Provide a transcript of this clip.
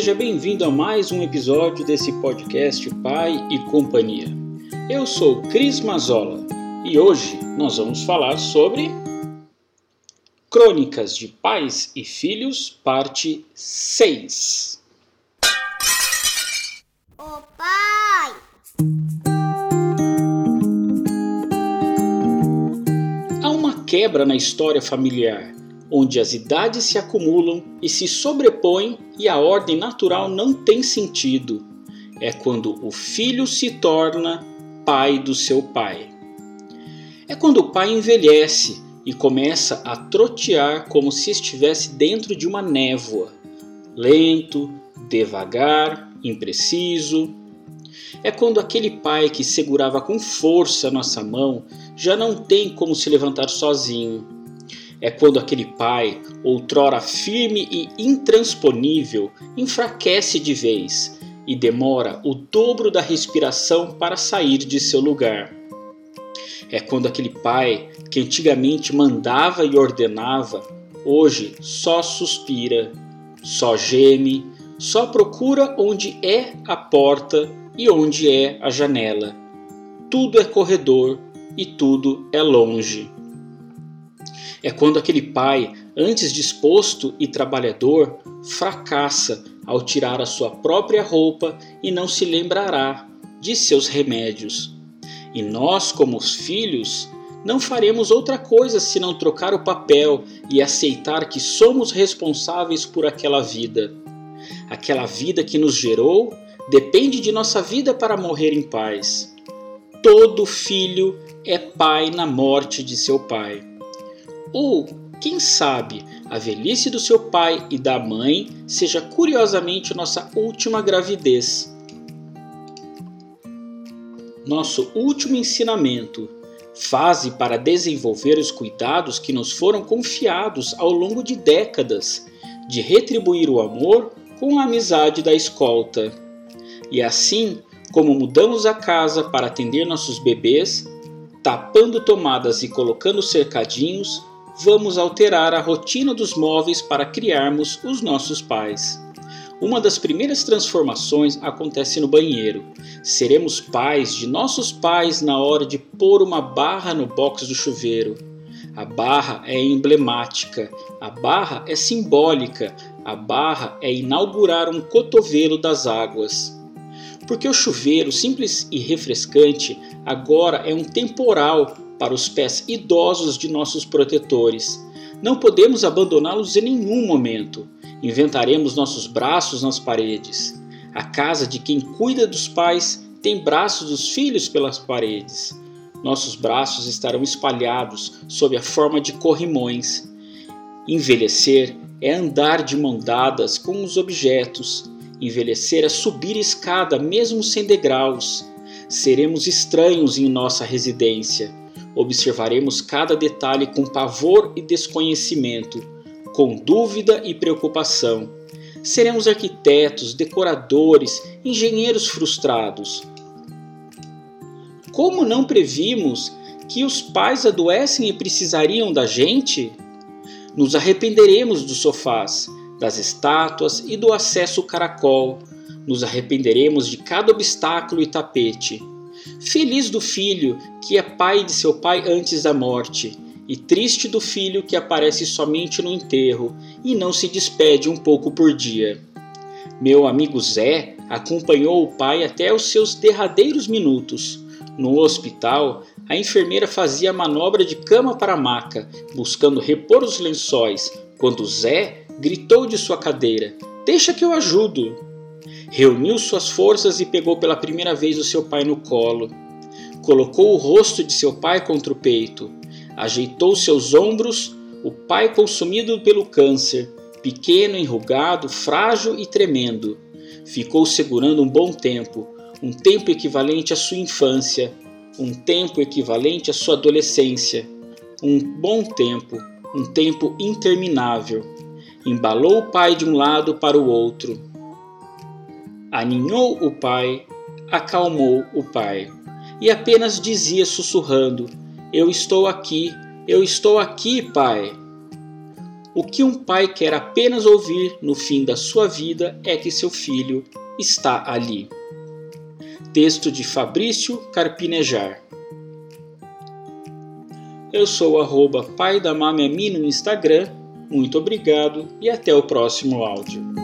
Seja bem-vindo a mais um episódio desse podcast Pai e Companhia. Eu sou Cris Mazola e hoje nós vamos falar sobre Crônicas de Pais e Filhos, parte 6. Ô pai! Há uma quebra na história familiar onde as idades se acumulam e se sobrepõem e a ordem natural não tem sentido. É quando o filho se torna pai do seu pai. É quando o pai envelhece e começa a trotear como se estivesse dentro de uma névoa, lento, devagar, impreciso. É quando aquele pai que segurava com força nossa mão já não tem como se levantar sozinho é quando aquele pai, outrora firme e intransponível, enfraquece de vez e demora o dobro da respiração para sair de seu lugar. É quando aquele pai, que antigamente mandava e ordenava, hoje só suspira, só geme, só procura onde é a porta e onde é a janela. Tudo é corredor e tudo é longe. É quando aquele pai, antes disposto e trabalhador, fracassa ao tirar a sua própria roupa e não se lembrará de seus remédios. E nós, como os filhos, não faremos outra coisa senão trocar o papel e aceitar que somos responsáveis por aquela vida. Aquela vida que nos gerou depende de nossa vida para morrer em paz. Todo filho é pai na morte de seu pai. Ou, quem sabe, a velhice do seu pai e da mãe seja curiosamente nossa última gravidez. Nosso último ensinamento, fase para desenvolver os cuidados que nos foram confiados ao longo de décadas, de retribuir o amor com a amizade da escolta. E assim, como mudamos a casa para atender nossos bebês, tapando tomadas e colocando cercadinhos, vamos alterar a rotina dos móveis para criarmos os nossos pais. Uma das primeiras transformações acontece no banheiro. Seremos pais de nossos pais na hora de pôr uma barra no box do chuveiro. A barra é emblemática, a barra é simbólica, a barra é inaugurar um cotovelo das águas. Porque o chuveiro simples e refrescante agora é um temporal para os pés idosos de nossos protetores. Não podemos abandoná-los em nenhum momento. Inventaremos nossos braços nas paredes. A casa de quem cuida dos pais tem braços dos filhos pelas paredes. Nossos braços estarão espalhados sob a forma de corrimões. Envelhecer é andar de mão dadas com os objetos. Envelhecer é subir escada mesmo sem degraus. Seremos estranhos em nossa residência. Observaremos cada detalhe com pavor e desconhecimento, com dúvida e preocupação. Seremos arquitetos, decoradores, engenheiros frustrados. Como não previmos que os pais adoecem e precisariam da gente? Nos arrependeremos dos sofás, das estátuas e do acesso caracol. Nos arrependeremos de cada obstáculo e tapete. Feliz do filho que é pai de seu pai antes da morte, e triste do filho que aparece somente no enterro e não se despede um pouco por dia. Meu amigo Zé acompanhou o pai até os seus derradeiros minutos. No hospital, a enfermeira fazia manobra de cama para maca, buscando repor os lençóis, quando Zé gritou de sua cadeira: Deixa que eu ajudo! Reuniu suas forças e pegou pela primeira vez o seu pai no colo. Colocou o rosto de seu pai contra o peito. Ajeitou seus ombros, o pai consumido pelo câncer, pequeno, enrugado, frágil e tremendo. Ficou segurando um bom tempo, um tempo equivalente à sua infância, um tempo equivalente à sua adolescência, um bom tempo, um tempo interminável. Embalou o pai de um lado para o outro aninhou o pai, acalmou o pai, e apenas dizia sussurrando: Eu estou aqui, eu estou aqui, pai. O que um pai quer apenas ouvir no fim da sua vida é que seu filho está ali. Texto de Fabrício Carpinejar. Eu sou arroba pai da Mamemi no Instagram. Muito obrigado e até o próximo áudio.